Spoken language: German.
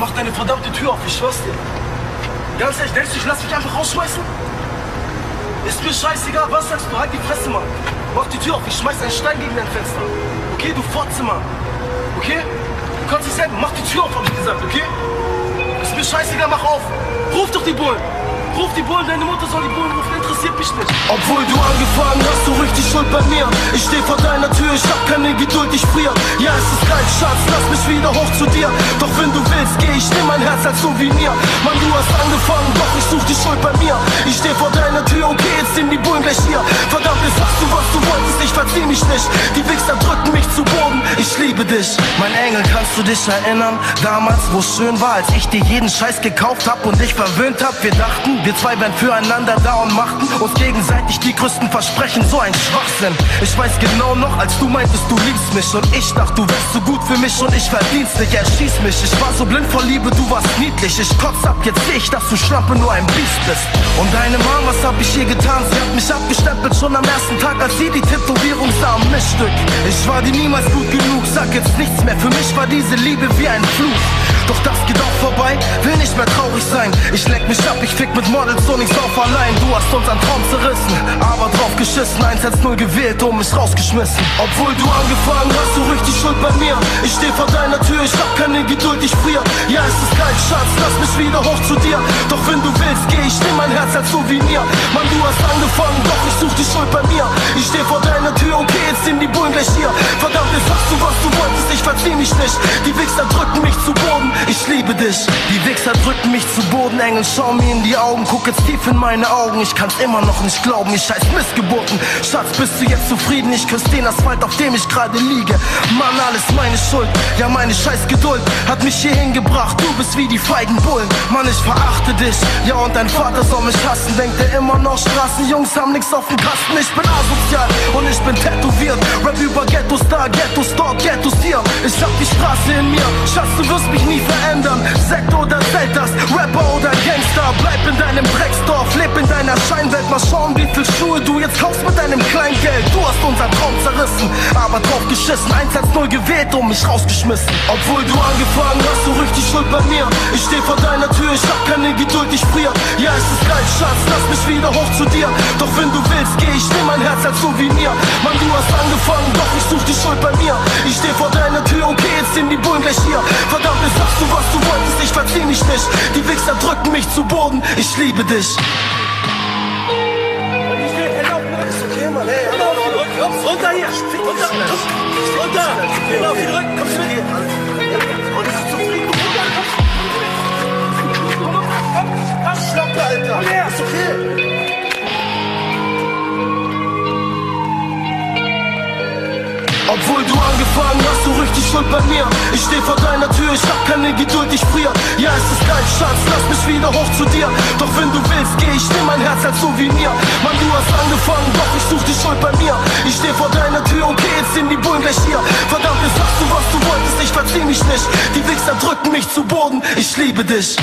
mach deine verdammte Tür auf, ich schwör's dir. Ganz ehrlich, denkst du, ich lass mich einfach rausschmeißen? Ist mir scheißegal, was sagst du? Halt die Fresse, Mann. Mach die Tür auf, ich schmeiß einen Stein gegen dein Fenster. Okay, du Fotze, Mann. Okay? Du kannst dich selber, mach die Tür auf, hab ich gesagt, okay? Ist mir scheißegal, mach auf. Ruf doch die Bullen. Ruf die Bullen, deine Mutter soll die Bullen rufen, interessiert mich nicht. Obwohl du angefangen hast, du richtig schuld bei mir. Ich steh vor deiner Tür, ich hab keine Geduld, ich frier. Ja, es ist kalt, Schatz, mich wieder hoch zu dir. Doch wenn du willst, geh ich, nimm mein Herz als Souvenir. Mann, du hast angefangen, doch ich such die Schuld bei mir. Ich steh vor deiner Tür, okay, jetzt sind die Bullen gleich hier. Verdammt, jetzt sagst du, was du wolltest, ich verzieh mich nicht. Die Wichser drücken mich ich liebe dich. Mein Engel, kannst du dich erinnern? Damals, wo es schön war, als ich dir jeden Scheiß gekauft hab und dich verwöhnt hab. Wir dachten, wir zwei wären füreinander da und machten uns gegenseitig die größten Versprechen. So ein Schwachsinn. Ich weiß genau noch, als du meintest, du liebst mich. Und ich dachte, du wärst so gut für mich und ich verdienst nicht. Erschieß mich. Ich war so blind vor Liebe, du warst niedlich. Ich kotz ab, jetzt seh ich, dass du Schlampe nur ein Biest bist. Und deine Mom, was hab ich ihr getan? Sie hat mich abgestempelt schon am ersten Tag, als sie die Missstück. Ich war dir niemals gut genug, sag jetzt nichts mehr. Für mich war diese Liebe wie ein Fluch. Doch das geht auch vorbei, will nicht mehr traurig sein. Ich leck mich ab, ich fick mit Models und ich sauf allein. Du hast unseren Traum zerrissen, aber drauf geschissen. 1-1-0 gewählt und mich rausgeschmissen. Obwohl du angefangen hast, du richtig schuld bei mir. Ich steh vor deiner Tür, ich hab keine Geduld, ich frier. Ja, es ist kalt, Schatz, lass mich wieder hoch zu dir. Doch wenn du willst, geh ich, nimm mein Herz als Souvenir. Mann, du hast angefangen, doch ich such die Schuld bei mir. Ich steh vor deiner Sind die Bullen gleich hier. Verdammt, jetzt sagst du, was du wolltest, ich verzieh mich nicht. Die Wichser drücken mich zu Boden, ich liebe dich. Die Wichser drücken mich zu Boden, Engel, schau mir in die Augen, guck jetzt tief in meine Augen. Ich kann's immer noch nicht glauben, ich scheiß Missgeburten. Schatz, bist du jetzt zufrieden? Ich küsse den Asphalt, auf dem ich gerade liege. Mann, alles meine Schuld, ja meine scheiß Geduld hat mich hierhin gebracht. Du bist wie die feigen Bullen. Mann, ich verachte dich, ja und dein Vater soll mich hassen. Denkt er immer noch, Straßenjungs haben nix auf dem Kasten. Ich bin asozial und ich bin tätowiert. Straße in mir, Schatz, du wirst mich nie verändern. Sekt oder Zeltas, Rapper oder Gangster. Bleib in deinem Drecksdorf, leb in deiner Scheinwelt. Mal schauen, wie viel Schuhe du jetzt kaufst mit deinem Kleingeld. Du hast unseren Traum zerrissen, aber drauf geschissen. 1-1-0 gewählt und mich rausgeschmissen. Obwohl du angefangen hast, du richtig schuld bei mir. Ich steh vor deiner Tür, ich hab keine Geduld, ich frier. Ja, es ist kalt, Schatz, lass mich wieder hoch zu dir. Doch wenn du willst, geh ich, nimm mein Herz als Souvenir. Mann, du hast angefangen, doch such die Schuld bei mir. Ich steh vor deiner Tür, okay, jetzt sind die Bullen gleich hier. Verdammt, jetzt sagst du, was du wolltest, ich verzieh mich nicht. Die Wichser drücken mich zu Boden, ich liebe dich. Runter hier! Runter! Runter! Geh auf den Rücken! Kommst du mit? Und Obwohl du angefangen hast, du richtig schuld bei mir. Ich steh vor deiner Tür, ich hab keine Geduld, ich frier. Ja, es ist kalt, Schatz, lass mich wieder hoch zu dir. Doch wenn du willst, geh ich, nimm mein Herz als Souvenir. Mann, du hast angefangen, doch ich such die Schuld bei mir. Ich steh vor deiner Tür, okay, jetzt sind die Bullen gleich hier. Verdammt, jetzt sagst du, was du wolltest, ich verzieh mich nicht. Die Wichser drücken mich zu Boden, ich liebe dich.